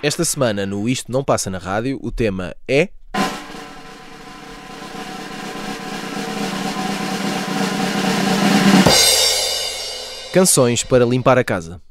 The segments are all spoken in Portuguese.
Esta semana no Isto Não Passa na Rádio, o tema é. Canções para limpar a casa.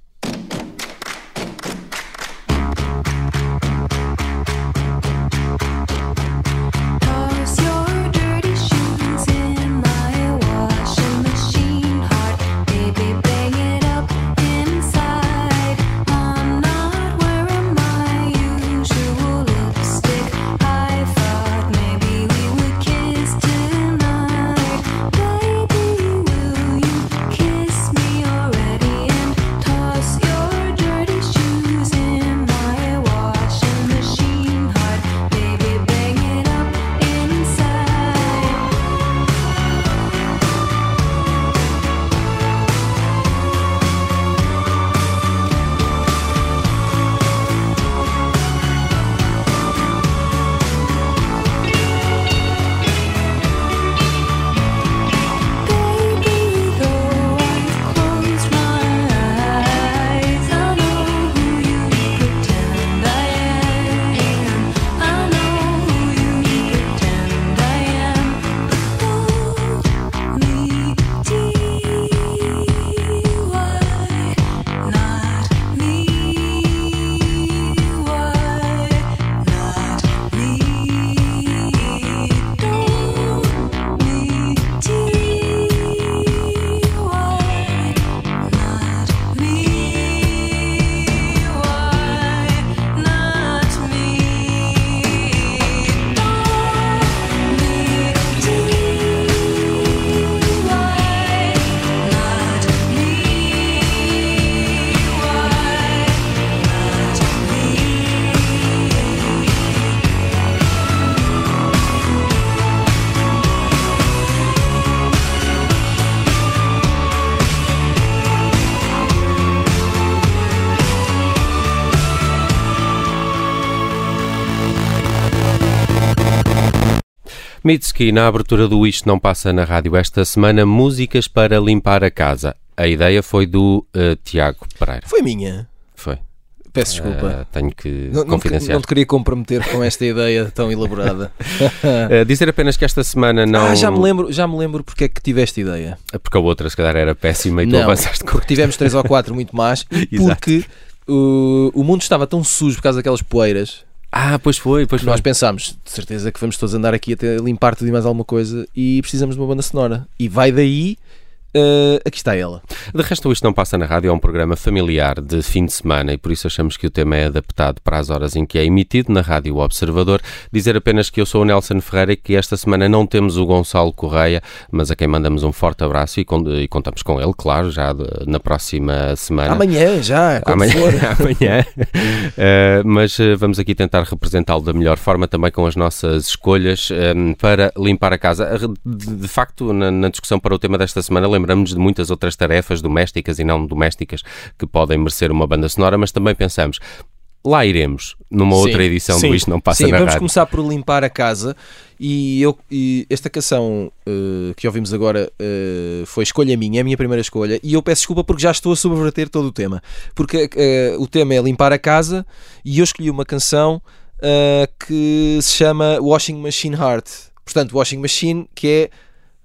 Mitski, na abertura do Isto Não Passa na Rádio esta semana, músicas para limpar a casa. A ideia foi do eh, Tiago Pereira. Foi minha. Foi. Peço desculpa. Eh, tenho que não, não, te- confidenciar. não te queria comprometer com esta ideia tão elaborada. Eh, dizer apenas que esta semana não. Ah, já me lembro, já me lembro porque é que tiveste ideia. Porque a outra, se calhar, era péssima e tu Não, avançaste com. porque tivemos três ou quatro muito más e Exato. porque uh, o mundo estava tão sujo por causa daquelas poeiras Ah, pois foi, pois foi. nós pensámos, de certeza que vamos todos andar aqui até limpar tudo e mais alguma coisa e precisamos de uma banda sonora. E vai daí, uh, aqui está ela. De resto, Isto Não Passa na Rádio é um programa familiar de fim de semana e por isso achamos que o tema é adaptado para as horas em que é emitido na Rádio Observador. Dizer apenas que eu sou o Nelson Ferreira e que esta semana não temos o Gonçalo Correia, mas a quem mandamos um forte abraço e, e contamos com ele, claro, já de- na próxima semana. Amanhã, já, Amanhã, amanhã. Uh, mas uh, vamos aqui tentar representá-lo da melhor forma, também com as nossas escolhas um, para limpar a casa. De, de facto, na, na discussão para o tema desta semana, lembramos de muitas outras tarefas domésticas e não domésticas que podem merecer uma banda sonora, mas também pensamos. Lá iremos, numa Sim, outra edição sim, do Isto Não Passa sim, na vamos Rádio. começar por limpar a casa e, eu, e esta canção uh, que ouvimos agora uh, foi escolha minha, é a minha primeira escolha e eu peço desculpa porque já estou a subverter todo o tema porque uh, o tema é limpar a casa e eu escolhi uma canção que se chama Washing Machine Heart portanto Washing Machine que é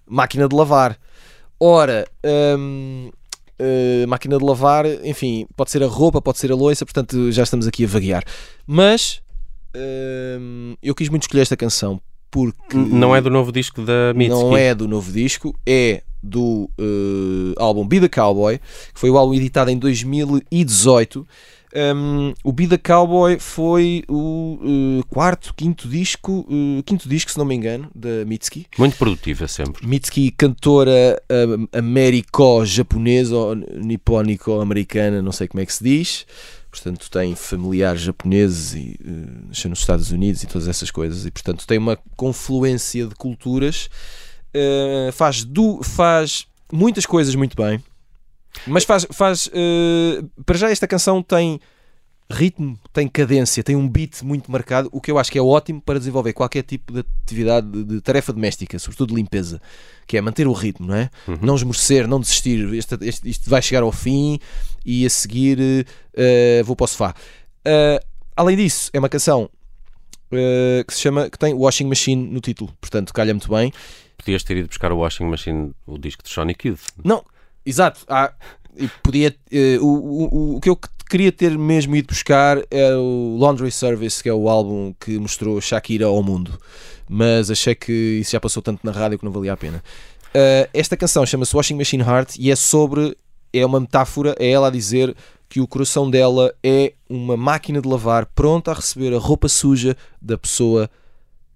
máquina de lavar ora hum, uh, máquina de lavar, enfim, pode ser a roupa, pode ser a louça, portanto já estamos aqui a vaguear. Mas hum, eu quis muito escolher esta canção porque Não é do novo disco da Mitski. não é do novo disco, é do uh, álbum Be the Cowboy, que foi o álbum editado em 2018. Um, o Be the Cowboy foi o uh, quarto, quinto disco, uh, quinto disco, se não me engano, da Mitski. Muito produtiva sempre. Mitski, cantora um, américo-japonesa ou nipónico-americana, não sei como é que se diz. Portanto, tem familiares japoneses e uh, nasceu nos Estados Unidos e todas essas coisas. E, portanto, tem uma confluência de culturas. Uh, faz, faz muitas coisas muito bem. Mas faz, faz uh, para já esta canção tem ritmo, tem cadência, tem um beat muito marcado, o que eu acho que é ótimo para desenvolver qualquer tipo de atividade de, de tarefa doméstica, sobretudo de limpeza, que é manter o ritmo, não é? Uhum. Não esmorecer, não desistir. Este, este- isto vai chegar ao fim e a seguir uh, vou para o sofá. Uh, além disso, é uma canção eh, que se chama que tem Washing Machine no título, portanto calha muito bem. Podias ter ido buscar o Washing Machine, o disco de Sonic Youth. Não, exato. Há, e podia, eh, o, o, o que eu queria ter mesmo ido buscar é o Laundry Service, que é o álbum que mostrou Shakira ao mundo. Mas achei que isso já passou tanto na rádio que não valia a pena. Eh, esta canção chama-se Washing Machine Heart e é sobre. É uma metáfora, é ela a dizer que o coração dela é uma máquina de lavar pronta a receber a roupa suja da pessoa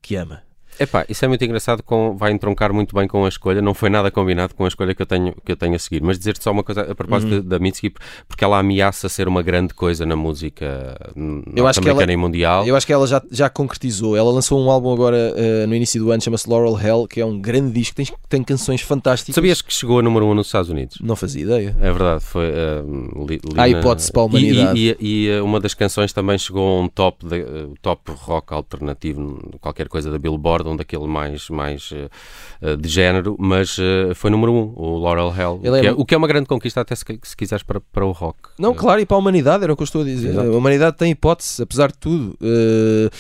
que ama. Epá, isso é muito engraçado, com, vai entroncar muito bem com a escolha, não foi nada combinado com a escolha que eu tenho, que eu tenho a seguir, mas dizer-te só uma coisa a propósito Uhum. da Mitski, porque ela ameaça ser uma grande coisa na música Eu acho que norte-americana ela- e mundial. Eu acho que ela já, já concretizou. Ela lançou um álbum agora eh, no início do ano, chama-se Laurel Hell, que é um grande disco, tem, tem canções fantásticas. Sabias que chegou a número 1 um nos Estados Unidos? Não fazia ideia. É verdade, foi. uh, li, li Há hipótese para a humanidade. E, e- e, uh, uma das canções também chegou a um top, de, uh, top rock alternativo, qualquer coisa da Billboard, um daquele mais, mais uh, de género, mas uh, foi número 1, um, o Laurel Hell. O, que é é, mu- o que é uma grande conquista, até se, se quiseres para, para o rock. Não, Uh, claro, e para a humanidade, era o que eu estou a dizer. Exato. A humanidade tem hipótese, apesar de tudo. Eh,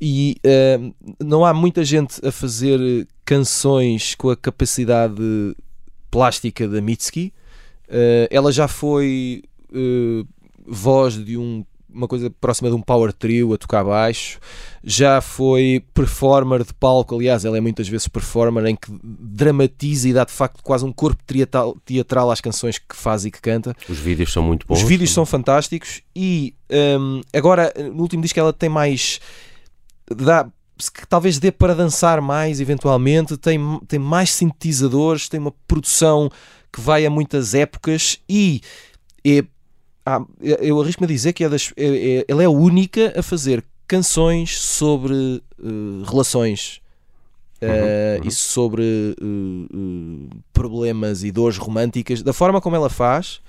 e eh, não há muita gente a fazer canções com a capacidade plástica da Mitski. Eh, ela já foi eh, voz de um- uma coisa próxima de um power trio a tocar baixo. Já foi performer de palco, aliás, ela é muitas vezes performer em que dramatiza e dá de facto quase um corpo teatral, teatral às canções que faz e que canta. Os vídeos são muito bons. Os vídeos são fantásticos e hum, agora no último disco ela tem mais dá que talvez dê para dançar mais eventualmente, tem, tem mais sintetizadores, tem uma produção que vai a muitas épocas e é, ah, eu arrisco-me a dizer que é das, é- é- ela é a única a fazer canções sobre eh, relações eh, uhum. e sobre eh, problemas e dores românticas da forma como ela faz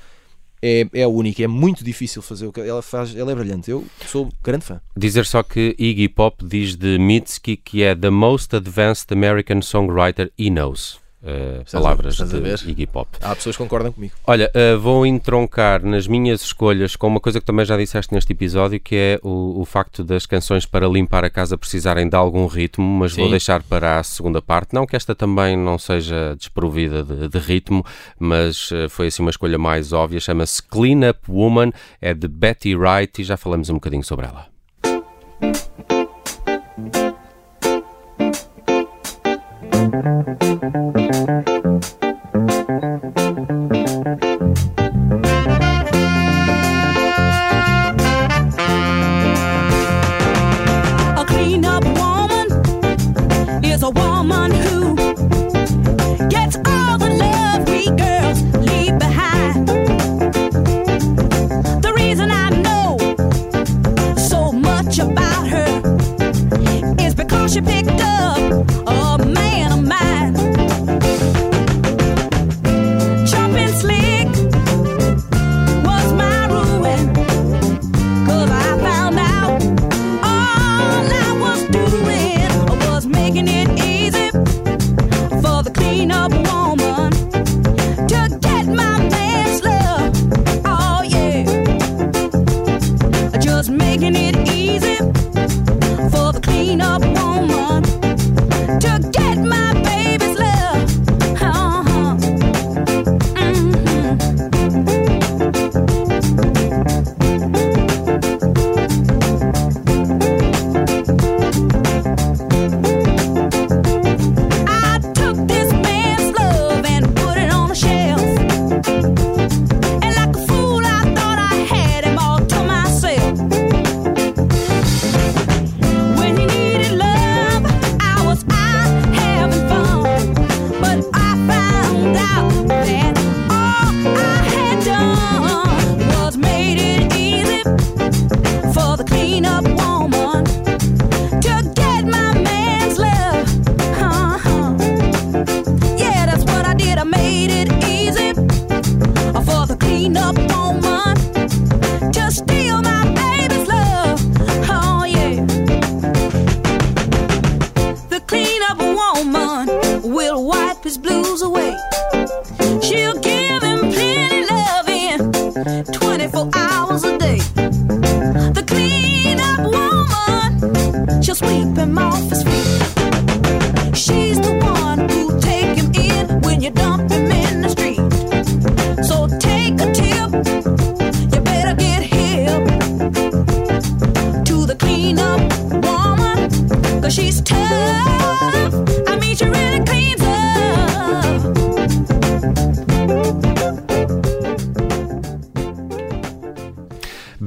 é, é a única, é muito difícil fazer o que ela faz, ela é brilhante. Eu sou grande fã. Dizer só que Iggy Pop diz de Mitski que é the most advanced American songwriter he knows. Uh, palavras de? Iggy Pop. Há pessoas que concordam comigo. Olha, uh, vou entroncar nas minhas escolhas com uma coisa que também já disseste neste episódio, que é o, o facto das canções para limpar a casa precisarem de algum ritmo, mas vou Sim. deixar para a segunda parte. Não que esta também não seja desprovida de, de ritmo, mas uh, foi assim uma escolha mais óbvia. Chama-se Clean Up Woman, é de Betty Wright e já falamos um bocadinho sobre ela.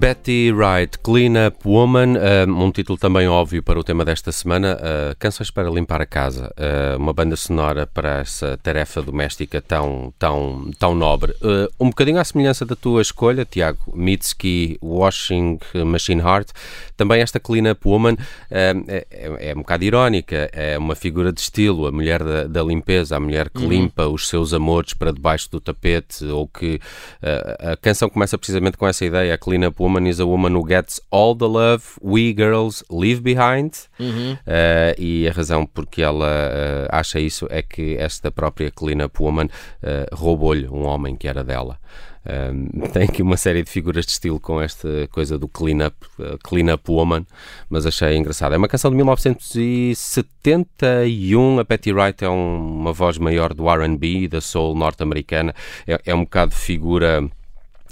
Betty Wright, Clean Up Woman, um, título também óbvio para o tema desta semana, uh, Canções para Limpar a Casa, uh, uma banda sonora para essa tarefa doméstica tão, tão, tão nobre. Uh, um bocadinho à semelhança da tua escolha, Tiago, Mitski, Washing Machine Heart, também esta Clean Up Woman é, é, é um bocado irónica, é uma figura de estilo, a mulher da, da limpeza, a mulher que limpa os seus amores para debaixo do tapete, ou que uh, a canção começa precisamente com essa ideia, a Clean Up Woman is a woman who gets all the love we girls leave behind. Uh, e a razão porque ela uh, acha isso é que esta própria Clean Up Woman uh, roubou-lhe um homem que era dela. Um, tem aqui uma série de figuras de estilo com esta coisa do clean up, uh, clean up woman, mas achei engraçado. É uma canção de 1971. A Betty Wright é um- uma voz maior do RB, da soul norte-americana. É, é um bocado figura.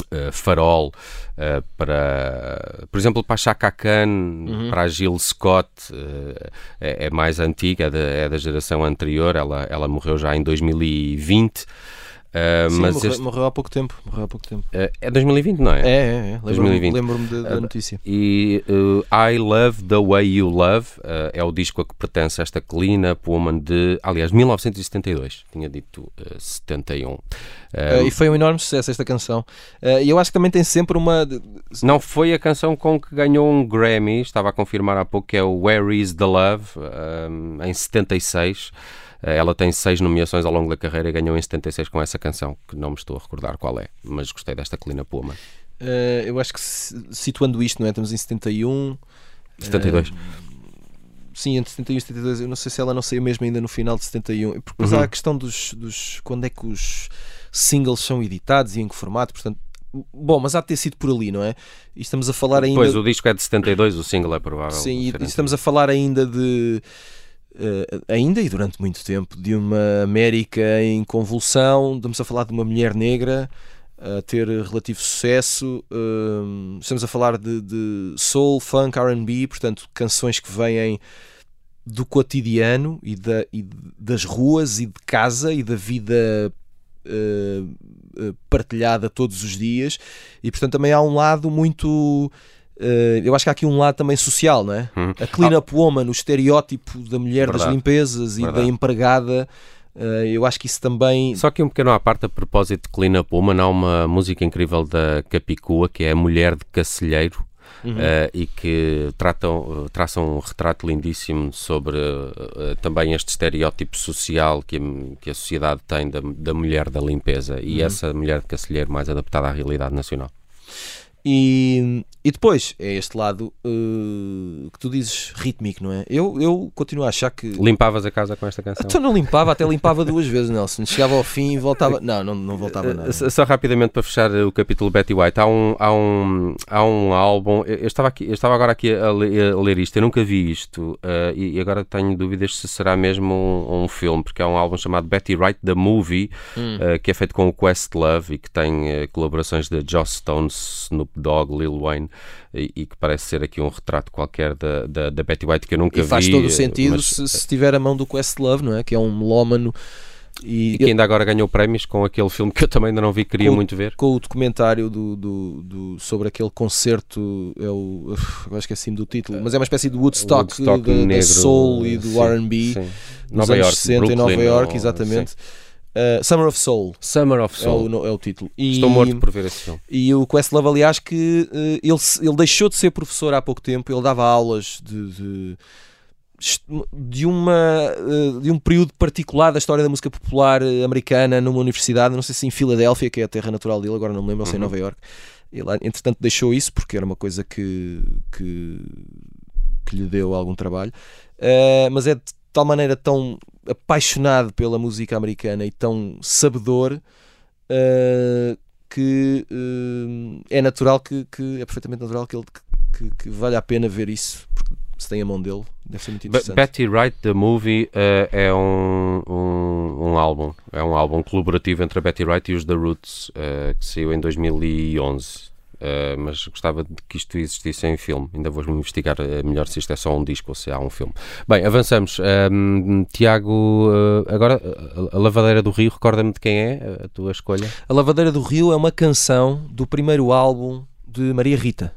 Uh, farol uh, para, por exemplo, para a Chaka Khan, para a Jill Scott, uh, é, é mais antiga, é da, é da geração anterior. Ela, ela morreu já em 2020. Uh, Sim, mas morreu, este- morreu há pouco tempo. Morreu há pouco tempo. uh, é 2020, não é? É, é, é. Lembro-me 2020. lembro-me da, da notícia. E I Love the Way You Love é o disco a que pertence esta Clean Up Woman de, aliás, 1972. Tinha dito uh, 71. Uh, Uh, e foi um enorme sucesso esta canção. E eu acho que também tem sempre uma. Não foi a canção com que ganhou um Grammy, estava a confirmar há pouco, que é o Where Is the Love, em 76. Uh, Ela tem seis nomeações ao longo da carreira e ganhou em 76 com essa canção, que não me estou a recordar qual é, mas gostei desta Up Woman. Uh, eu acho que situando isto, não é? Estamos em 71. 72. Uh, sim, entre 71 e 72. Eu não sei se ela não saiu mesmo ainda no final de 71. Porque depois Uhum. há a questão dos, dos. Quando é que os singles são editados e em que formato. Portanto, bom, mas há de ter sido por ali, não é? E estamos a falar ainda. Pois, o disco é de 72, o single é provável. Sim, e- e estamos a falar ainda de. Eh, ainda e durante muito tempo, de uma América em convulsão, estamos a falar de uma mulher negra a ter relativo sucesso, hum, estamos a falar de, de soul, funk, RB, portanto, canções que vêm do cotidiano e, da, e das ruas e de casa e da vida eh, partilhada todos os dias, e portanto também há um lado muito. Eh, eu acho que há aqui um lado também social, não é? Hum. A clean up woman, o estereótipo da mulher das Verdade. limpezas e Verdade. da empregada, eh, eu acho que isso também. Só que um pequeno à parte, a propósito de Clean Up Woman, há uma música incrível da Capicua, que é a Mulher de Cacilheiro, Uhum. eh, e que tratam, traçam um retrato lindíssimo sobre eh, também este estereótipo social que a, que a sociedade tem da, da mulher da limpeza Uhum. e essa mulher de Cacilheiro mais adaptada à realidade nacional. E, e depois é este lado eh, que tu dizes rítmico, não é? Eu, eu continuo a achar que. Limpavas a casa com esta canção? Então não limpava, até limpava duas vezes, Nelson. Chegava ao fim e voltava. Não, não, não voltava nada. Uh, Só só rapidamente para fechar uh, o capítulo Betty White, há um, há um, há um álbum. Eu estava, aqui, eu estava agora aqui a, le- a ler isto, eu nunca vi isto uh, e, agora tenho dúvidas se será mesmo um, um filme, porque há um álbum chamado Betty Wright The Movie, uh, que é feito com o Questlove e que tem uh, colaborações de Joss Stone, Snoop Dogg, Lil Wayne e, e que parece ser aqui um retrato qualquer da, da, da Betty White que eu nunca E faz vi. todo o uh, sentido mas- se, se tiver a mão do Questlove, não é? Que é um melómano e, E que ainda agora ganhou prémios com aquele filme que eu também ainda não vi, queria Com- muito ver. com o documentário do, do, do- sobre aquele concerto, é o, eu esqueci-me do título, mas é uma espécie de Woodstock, Woodstock da, da negro, Soul e do R&B nos Nova anos York, 60 em Brooklyn, Nova York, exatamente. Uh, Summer of Soul Summer of é Soul. o, no- é o título. E, Estou morto por ver esse filme. E o Questlove, aliás, que eh, ele, ele deixou de ser professor há pouco tempo, ele dava aulas de, de, de uma, eh, de um período particular da história da música popular americana numa universidade, não sei se em Filadélfia, que é a terra natural dele, agora não me lembro, ou se em Uhum. Nova York. Ele, entretanto, deixou isso porque era uma coisa que, que, que lhe deu algum trabalho. Eh, mas é de tal maneira tão apaixonado pela música americana e tão sabedor eh, que eh, é natural que, que- é perfeitamente natural que ele que, que vale a pena ver isso porque se tem a mão dele deve ser muito interessante. Betty Wright, The Movie, eh, é um, um, um álbum. É um álbum colaborativo entre a Betty Wright e os The Roots, que saiu em 2011. Eh, mas gostava de que isto existisse em filme. Ainda vou investigar eh, melhor se isto é só um disco ou se há um filme. Bem, avançamos. Ahm, Tiago, eh, agora a- Lavadeira do Rio, recorda-me de quem é a tua escolha? A Lavadeira do Rio é uma canção do primeiro álbum de Maria Rita.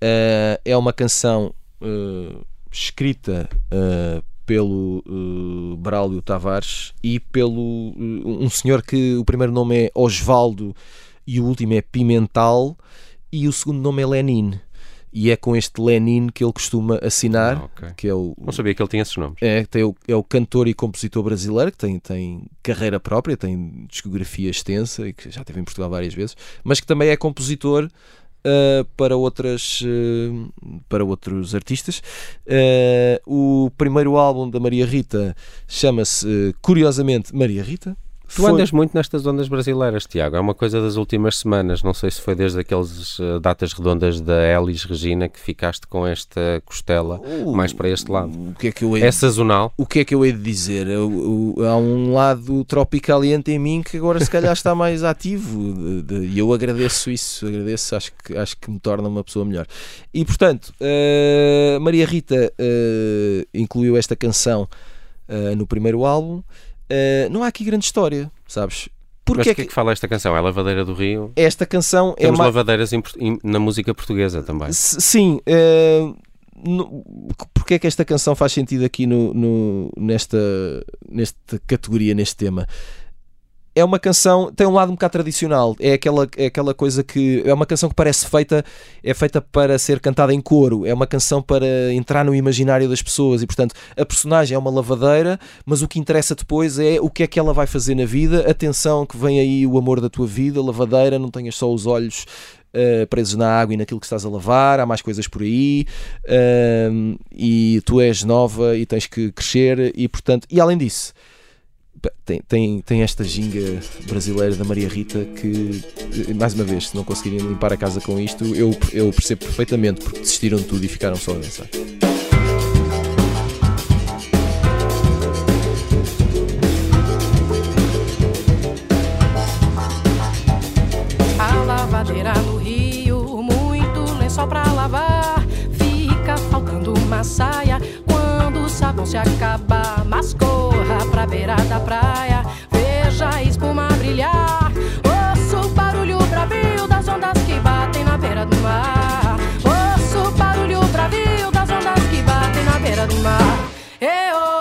Eh, é uma canção eh, escrita eh, pelo Braulio Tavares e pelo um senhor que o primeiro nome é Osvaldo e o último é Pimental e o segundo nome é Lenin. E é com este Lenin que ele costuma assinar, Ah, ok. que é o, Não sabia que ele tinha esses nomes. é, tem o, é o cantor e compositor brasileiro que tem, tem carreira própria, tem discografia extensa e que já esteve em Portugal várias vezes, mas que também é compositor ah, para, outras, ah, para outros artistas. Ah, o primeiro álbum da Maria Rita chama-se, curiosamente, Maria Rita. Tu Foi- andas muito nestas ondas brasileiras, Tiago. É uma coisa das últimas semanas. Não sei se foi desde aquelas eh, datas redondas da Elis Regina que ficaste com esta costela Uh, mais para este lado. O que é que eu hei É sazonal. o que é que eu hei de dizer? Eu- eu- há um lado tropicaliente em mim que agora se calhar está mais ativo e eu agradeço isso, agradeço, acho que, acho que me torna uma pessoa melhor. E portanto, eh, Maria Rita eh, incluiu esta canção no primeiro álbum. Eh, não há aqui grande história, sabes? Mas Porque o que é que fala esta canção? É Lavadeira do Rio? esta canção é Temos lavadeiras na música portuguesa também. S- Sim, eh, no- porque é que esta canção faz sentido aqui no, no- nesta, nesta categoria, neste tema? É uma canção, tem um lado um bocado tradicional, é aquela, é aquela coisa que é uma canção que parece feita, é feita para ser cantada em coro, é uma canção para entrar no imaginário das pessoas e portanto a personagem é uma lavadeira, mas o que interessa depois é o que é que ela vai fazer na vida. Atenção que vem aí o amor da tua vida, lavadeira, não tenhas só os olhos uh, presos na água e naquilo que estás a lavar, há mais coisas por aí, um, e tu és nova e tens que crescer, e portanto, e além disso, tem, tem, tem esta ginga brasileira da Maria Rita que, eh, mais uma vez, se não conseguirem limpar a casa com isto, eu, eu percebo perfeitamente porque desistiram de tudo e ficaram só a dançar. A lavadeira no rio, muito lençol pra lavar. Fica faltando uma saia quando o sabão se acabar. Beira da praia, veja a espuma brilhar. Ouça o barulho bravio das ondas que batem na beira do mar. Ouça o barulho bravio das ondas que batem na beira do mar. Eu,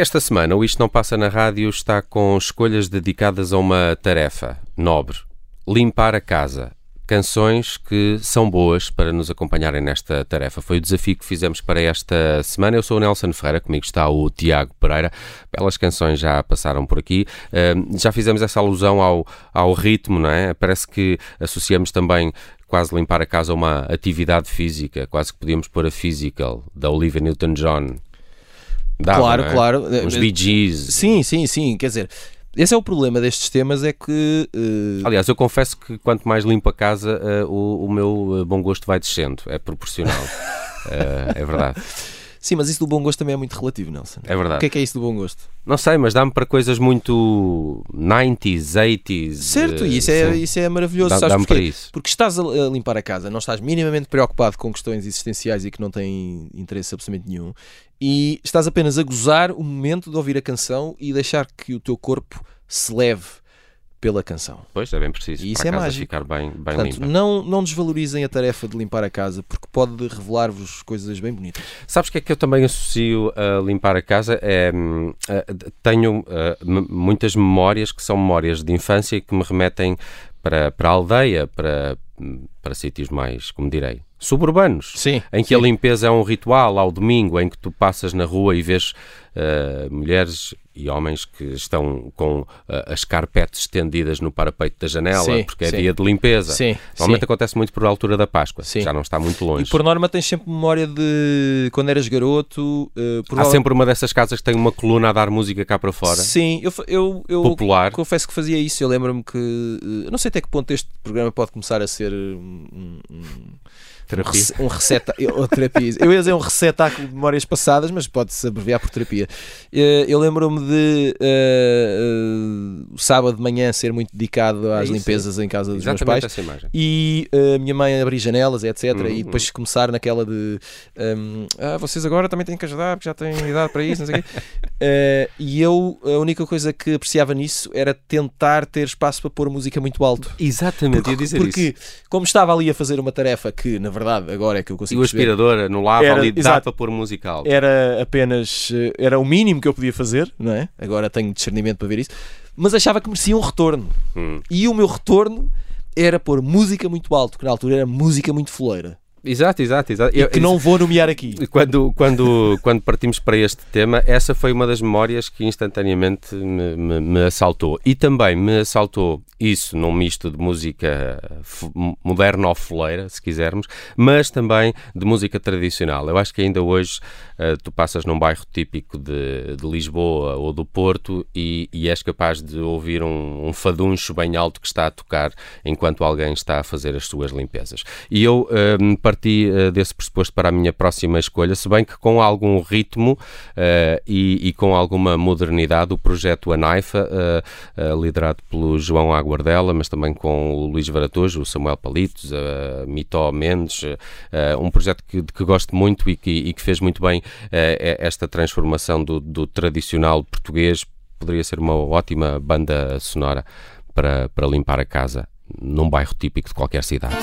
Esta semana, o Isto Não Passa na Rádio está com escolhas dedicadas a uma tarefa nobre: limpar a casa. Canções que são boas para nos acompanharem nesta tarefa. Foi o desafio que fizemos para esta semana. Eu sou o Nelson Ferreira, comigo está o Tiago Pereira. Belas canções já passaram por aqui. Uh, já fizemos essa alusão ao, ao ritmo, não é? Parece que associamos também quase limpar a casa a uma atividade física, quase que podíamos pôr a Physical, da Olivia Newton-John. Dava, Claro, é? claro. Os Bee Gees. Sim, sim, sim. Quer dizer, esse é o problema destes temas, é que. eh, Aliás, eu confesso que quanto mais limpo a casa, eh, o, o meu eh, bom gosto vai descendo. É proporcional. Eh, é verdade. Sim, mas isso do bom gosto também é muito relativo, Nelson. É O verdade. que é que é isso do bom gosto? Não sei, mas dá-me para coisas muito 90s, 80s. Certo, eh, e isso é, sim. isso é maravilhoso. Dá- porquê? para isso. Porque estás a limpar a casa, não estás minimamente preocupado com questões existenciais e que não têm interesse absolutamente nenhum, e estás apenas a gozar o momento de ouvir a canção e deixar que o teu corpo se leve pela canção. Pois, é bem preciso. E isso é mágico. ficar bem, bem Portanto, limpa. não, não desvalorizem a tarefa de limpar a casa, porque pode revelar-vos coisas bem bonitas. Sabes o que é que eu também associo a limpar a casa? É, hum, tenho muitas memórias que são memórias de infância e que me remetem para, para a aldeia, para, hum, para sítios mais, como direi, suburbanos. Sim. Em que a limpeza é um ritual ao domingo, em que tu passas na rua e vês eh, mulheres e homens que estão com eh, as carpetes estendidas no parapeito da janela, Sim, porque é sim. dia de limpeza. Sim, Normalmente sim. acontece muito por altura da Páscoa, Sim. já não está muito longe. E por norma tens sempre memória de quando eras garoto. eh, Há sempre uma dessas casas que tem uma coluna a dar música cá para fora. Sim, eu, eu, eu Popular. confesso que fazia isso. Eu lembro-me que. não sei até que ponto este programa pode começar a ser um, um, um, Terapia. um receta, ou terapia. Eu ia dizer um receptáculo de memórias passadas, mas pode-se abreviar por terapia. Eh, Eu lembro-me de eh, o sábado de manhã ser muito dedicado às isso, limpezas em casa dos meus Exatamente pais. essa imagem. E a minha mãe abrir janelas, etc. Uhum, E depois começar naquela de hum, ah, vocês agora também têm que ajudar porque já têm idade para isso, não sei o quê. E eu, a única coisa que apreciava nisso era tentar ter espaço para pôr música muito alto. Exatamente, ia dizer porque, isso. como estava ali a fazer uma tarefa que, na verdade, agora é que eu E consigo o perceber, aspirador no lava Era- ali exato. para pôr música alta. era apenas eh, era o mínimo que eu podia fazer, não é? Agora tenho discernimento para ver isso, mas achava que merecia um retorno. Hum. E o meu retorno era pôr música muito alto, que na altura era música muito foleira. Exato, exato, exato. E Eu- que não vou nomear aqui. Quando, quando, quando partimos para este tema, essa foi uma das memórias que instantaneamente me, me- me assaltou. E também me assaltou isso num misto de música moderna ou foleira, se quisermos, mas também de música tradicional. Eu acho que ainda hoje eh, tu passas num bairro típico de, de Lisboa ou do Porto e, e és capaz de ouvir um, um faduncho bem alto que está a tocar enquanto alguém está a fazer as suas limpezas. E eu eh, parti eh, desse pressuposto para a minha próxima escolha, se bem que com algum ritmo eh, e, e com alguma modernidade, o projeto Anaifa, eh, liderado pelo João Aguardela, mas também com o Luís Varatojo, o Samuel Palitos, a Mitó Mendes, um projeto que, que gosto muito e que, e que fez muito bem esta transformação do, do tradicional português. Poderia ser uma ótima banda sonora para, para limpar a casa num bairro típico de qualquer cidade.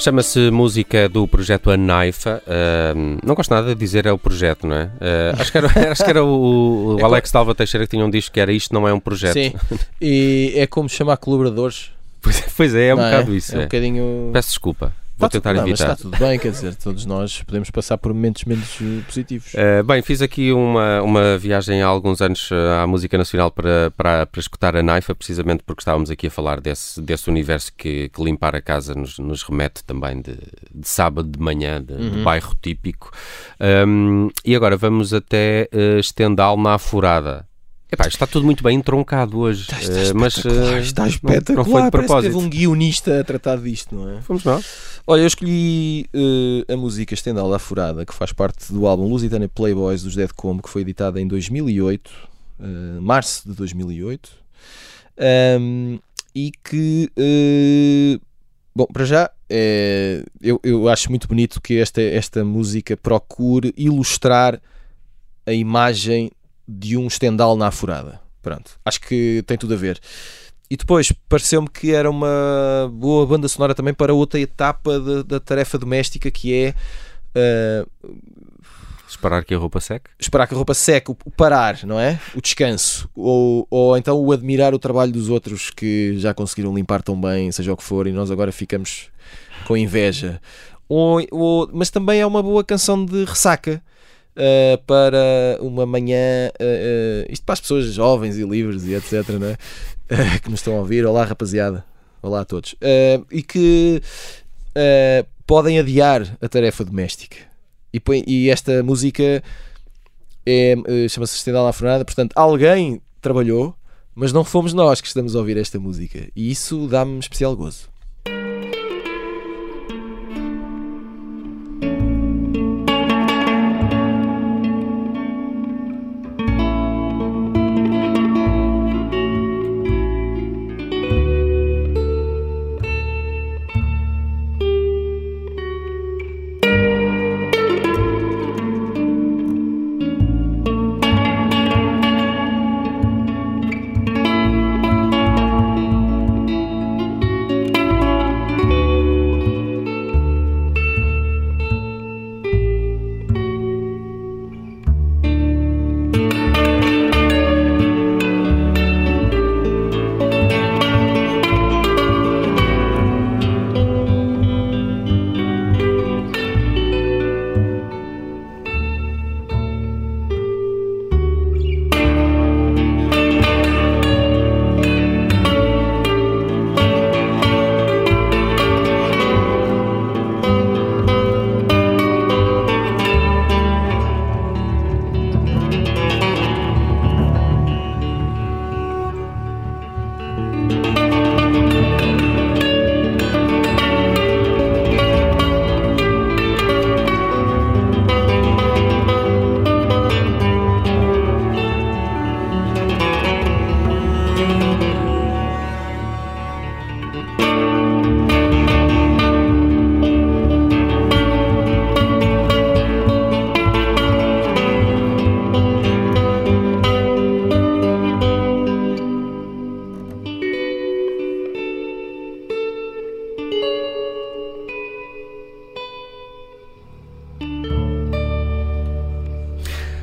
Chama-se música do projeto Anaifa. Ahm, não gosto nada de dizer é o projeto, não é? Ah, acho, que era, acho que era o, o Alex Dalva Teixeira que tinha um disco que era Isto Não É um Projeto. Sim. E é como chamar colaboradores. Pois, pois é, é um não bocado isso. É um é. bocadinho. Peço desculpa. Vou Está tudo- tentar não, mas evitar. está tudo bem, quer dizer, todos nós podemos passar por momentos menos eh, positivos. Uh, bem, fiz aqui uma, uma viagem há alguns anos uh, à música nacional para, para, para escutar a Naifa, precisamente porque estávamos aqui a falar desse, desse universo que, que limpar a casa nos, nos remete também de, de sábado de manhã, de, Uhum. de bairro típico. Um, e agora vamos até uh, Estendal na Afurada. Epá, está tudo muito bem entroncado hoje, Está, uh, mas uh, está não- espetacular. não foi de propósito. teve um guionista a tratar disto, não é? Fomos nós. Olha, eu escolhi eh, a música Estendal da Furada, que faz parte do álbum Lusitânia Playboys dos Dead Combo, que foi editada em 2008, eh, março de 2008, Ahm, e que, eh, bom, para já, eh, eu, eu acho muito bonito que esta, esta música procure ilustrar a imagem de um Stendhal na Furada. Pronto, acho que tem tudo a ver. E depois pareceu-me que era uma boa banda sonora também para outra etapa da, da tarefa doméstica que é eh, Esperar que a roupa seque. esperar que a roupa seque, o o parar, não é? O descanso. Ou, ou então o admirar o trabalho dos outros que já conseguiram limpar tão bem, seja o que for, e nós agora ficamos com inveja. Ou, ou- mas também é uma boa canção de ressaca. Eh, para uma manhã, eh, isto para as pessoas jovens e livres e etc, é? Eh, que nos estão a ouvir. Olá, rapaziada, olá a todos, e que podem adiar a tarefa doméstica. E, põe- e esta música é, chama-se Estendal à Fornada, portanto, alguém trabalhou, mas não fomos nós que estamos a ouvir esta música. E isso dá-me especial gozo.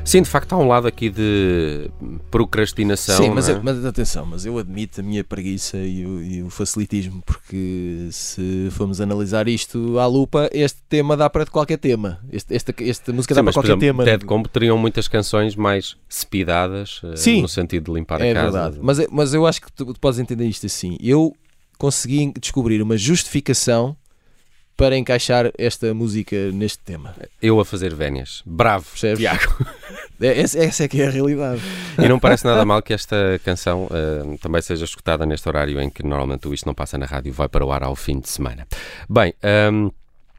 Sim, de facto há um lado aqui de procrastinação. Sim, mas, é? eu- mas atenção, mas eu admito a minha preguiça e o, e o facilitismo, porque se formos analisar isto à lupa, este tema dá para qualquer tema. Este, esta, esta música Sim, dá para qualquer exemplo, tema. Dead Combo teriam muitas canções mais speedadas, eh, Sim. no sentido de limpar É a casa. verdade. Mas, mas eu acho que tu, tu podes entender isto assim. Eu consegui descobrir uma justificação para encaixar esta música neste tema. Eu a fazer vénias. Bravo, Percebes? Tiago. É- Essa, essa é que é a realidade. E não parece nada mal que esta canção eh, também seja escutada neste horário em que normalmente o Isto Não Passa na Rádio vai para o ar ao fim de semana. Bem, ehm,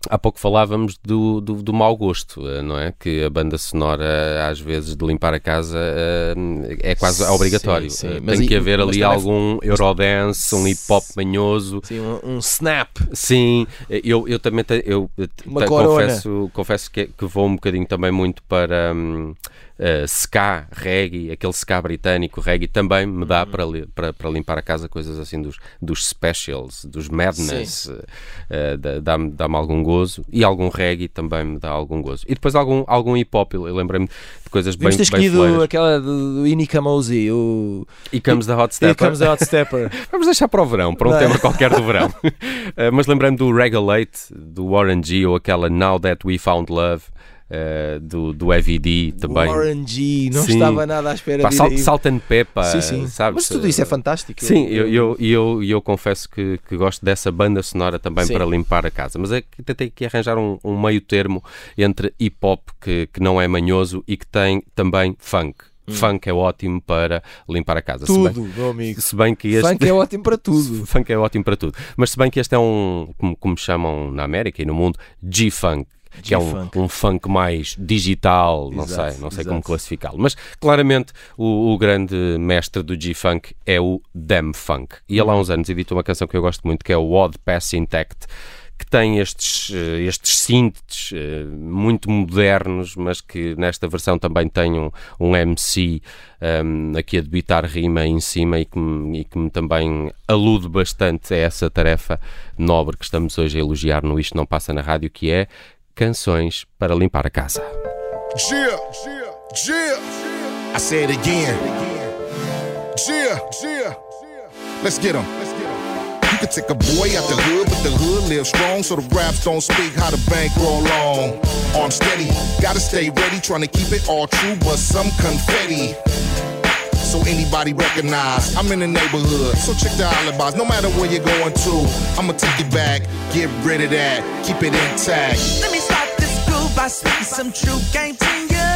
há pouco falávamos do, do, do mau gosto, eh, não é? Que a banda sonora, às vezes, de limpar a casa eh, é quase Sim, obrigatório. sim. Eh, Mas Tem e- que haver mas ali algum Eurodance, um hip-hop manhoso. Sim, um, um snap. Sim, eu, eu também te- eu, Uma corona. confesso, confesso que, que vou um bocadinho também muito para hum, eh, ska, reggae, aquele ska britânico, reggae também me dá Uhum. para, li- para, para limpar a casa coisas assim dos, dos specials, dos madness, eh, dá-me dá-me algum gozo e algum reggae também me dá algum gozo. E depois algum, algum hip hop, eu lembrei-me de coisas bem, Devíamos ter bem escolhido aquela do, do Ini Kamosi, o E comes the hot stepper. Comes the Hot Stepper. Vamos deixar para o verão, para um Não é? tema qualquer do verão. Eh, mas lembrando do Regulate, do Warren G, ou aquela Now That We Found Love, eh, do, do EVD também. Warren G, não Sim. estava nada à espera Pá, de sal, salt and pepper, Sim, sim. sabes? Mas tudo isso é fantástico. Sim, eu, eu, e eu, eu confesso que, que gosto dessa banda sonora também Sim. para limpar a casa. Mas é que tentei aqui arranjar um, um meio termo entre hip hop, que, que não é manhoso, e que tem também funk. Funk é ótimo para limpar a casa. Se bem- Hum. Tudo, meu amigo. Se bem que este... Funk é ótimo para tudo. Funk é ótimo para tudo. Mas se bem que este é um, como, como chamam na América e no mundo, G-Funk. Que é um, um funk mais digital, não Exato, sei, não sei exato. como classificá-lo. Mas claramente o, o grande mestre do G-Funk é o Dem Funk. E ele há Uhum. uns anos editou uma canção que eu gosto muito, que é o Odd Pass Intact, que tem estes, eh, estes synths eh, muito modernos, mas que nesta versão também tem um, um MC ehm, aqui a debitar rima em cima e que, me, e que me também alude bastante a essa tarefa nobre que estamos hoje a elogiar no Isto Não Passa na Rádio, que é canções para limpar a casa. You could take a boy out the hood, but the hood lives strong, so the raps don't speak how the bank roll on. Arm steady, gotta stay ready, trying to keep it all true, but some confetti. So anybody recognize I'm in the neighborhood. So check the alibis, no matter where you're going to. I'ma take it back, get rid of that, keep it intact. Let me start this groove by spitting some true game to you.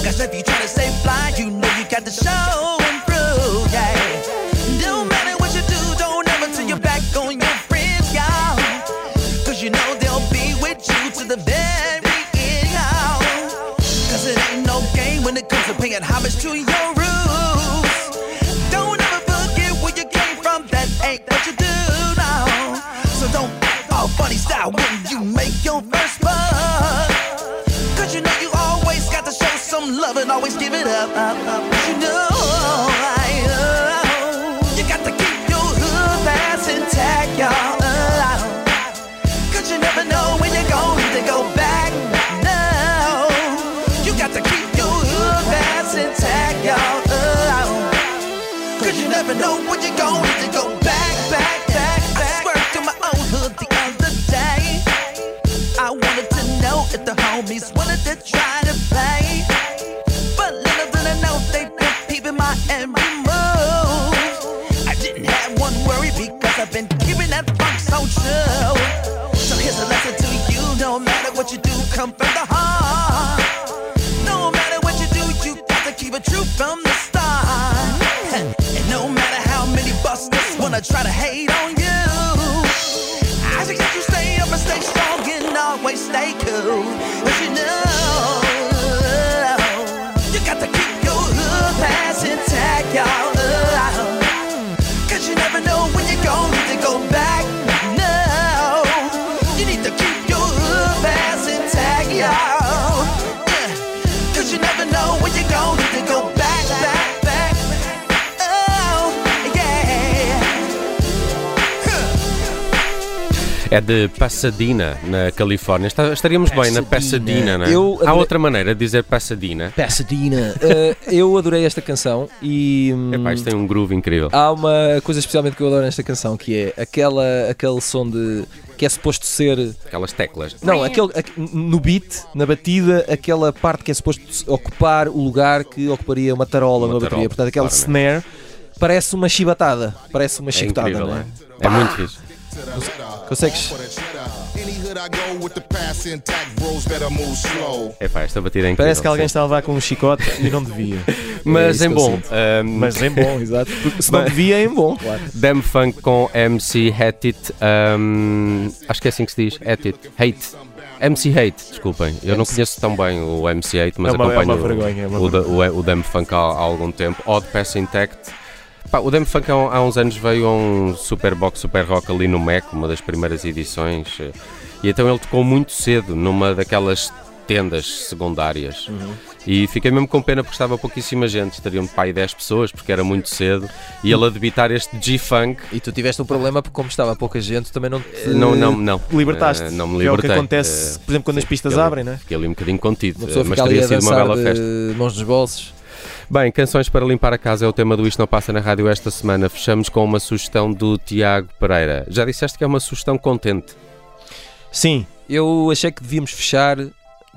Cause if you try to stay fly, you know you got to show and prove, yeah. No matter what you do, don't ever turn your back on your friends, y'all. Cause you know they'll be with you to the very end, y'all. Cause it ain't no game when it comes to paying homage to your É de Pasadena, na Califórnia. Estaríamos bem na Pasadena. Pasadena, não é? Eu Há adorei- outra maneira de dizer Pasadena. Pasadena. Uh, eu adorei esta canção e. hum, Epá, isto tem um groove incrível. Há uma coisa especialmente que eu adoro nesta canção que é aquela, aquele som de. que é suposto ser. Aquelas teclas. Não, aquele, aqu- no beat, na batida, aquela parte que é suposto ocupar o lugar que ocuparia uma tarola Uma bateria. Portanto, aquele claramente. snare parece uma chibatada. Parece uma É chicotada, incrível, é? é? É muito fixe. Consegues? Move slow. Epá, esta batida é incrível. Parece que alguém está a levar com um chicote e não devia. Mas É em bom. sinto. ahm, Mas em bom, exato. Porque se não devia, é em bom, claro. Dem Funk com MC Hatit. ahm, acho que é assim que se diz. Hatit. Hate. MC Hate, desculpem. Eu não MC. conheço tão bem o MC Hate, mas É uma- é acompanho uma vergonha, é uma o, o, o Dem Funk há, há algum tempo. Odd Pass Intact. Pá, o Dem Funk há, há uns anos veio a um Superbox Super Rock ali no MEC, uma das primeiras edições. eh, E então ele tocou muito cedo numa daquelas tendas secundárias. Uhum. E fiquei mesmo com pena porque estava pouquíssima gente. Estariam pai 10 pessoas porque era muito cedo. E ele a debitar este G-Funk E tu tiveste um problema porque, como estava pouca gente, também não te não, não, não. libertaste. Eh, não me Que é o que libertei. acontece, Eh, por exemplo, quando as pistas fiquei abrem, né? Fiquei ali um bocadinho contido. Mas teria sido uma bela de festa. mãos nos bolsos. Bem, canções para limpar a casa é o tema do Isto Não Passa na Rádio esta semana. Fechamos com uma sugestão do Tiago Pereira. Já disseste que é uma sugestão contente. Sim, eu achei que devíamos fechar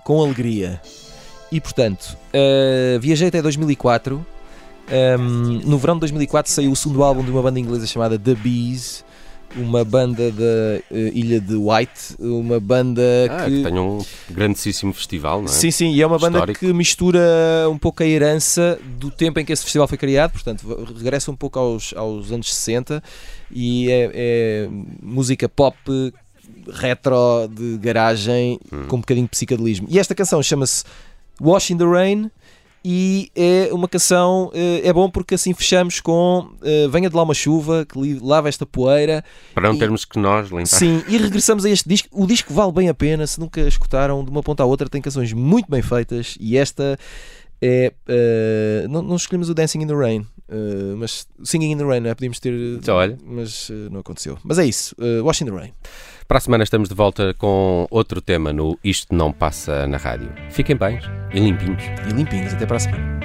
com alegria. E portanto, eh, viajei até 2004. Ehm, no verão de 2004 saiu o segundo álbum de uma banda inglesa chamada The Bees, uma banda da eh, ilha de White, uma banda Ah, que. que tem um grandíssimo festival, não é? Sim, sim, e é uma banda Histórico. que mistura um pouco a herança do tempo em que esse festival foi criado, portanto, regressa um pouco aos, aos anos 60 e é, é música pop retro de garagem Hum. com um bocadinho de psicadelismo. E esta canção chama-se Wash in the Rain e é uma canção, eh, é bom porque assim fechamos com eh, Venha de lá uma chuva que lava esta poeira Para não E- termos que nós limpar. Sim, e regressamos a este disco. O disco vale bem a pena, se nunca escutaram de uma ponta à outra, tem canções muito bem feitas e esta é. eh, não, não escolhemos o Dancing in the Rain, eh, mas Singing in the Rain, não é? Podíamos ter. Então, olha. Mas eh, não aconteceu. Mas é isso, uh, Wash in the Rain. Para a semana estamos de volta com outro tema no Isto Não Passa na Rádio. Fiquem bem e limpinhos. E limpinhos, até para a semana.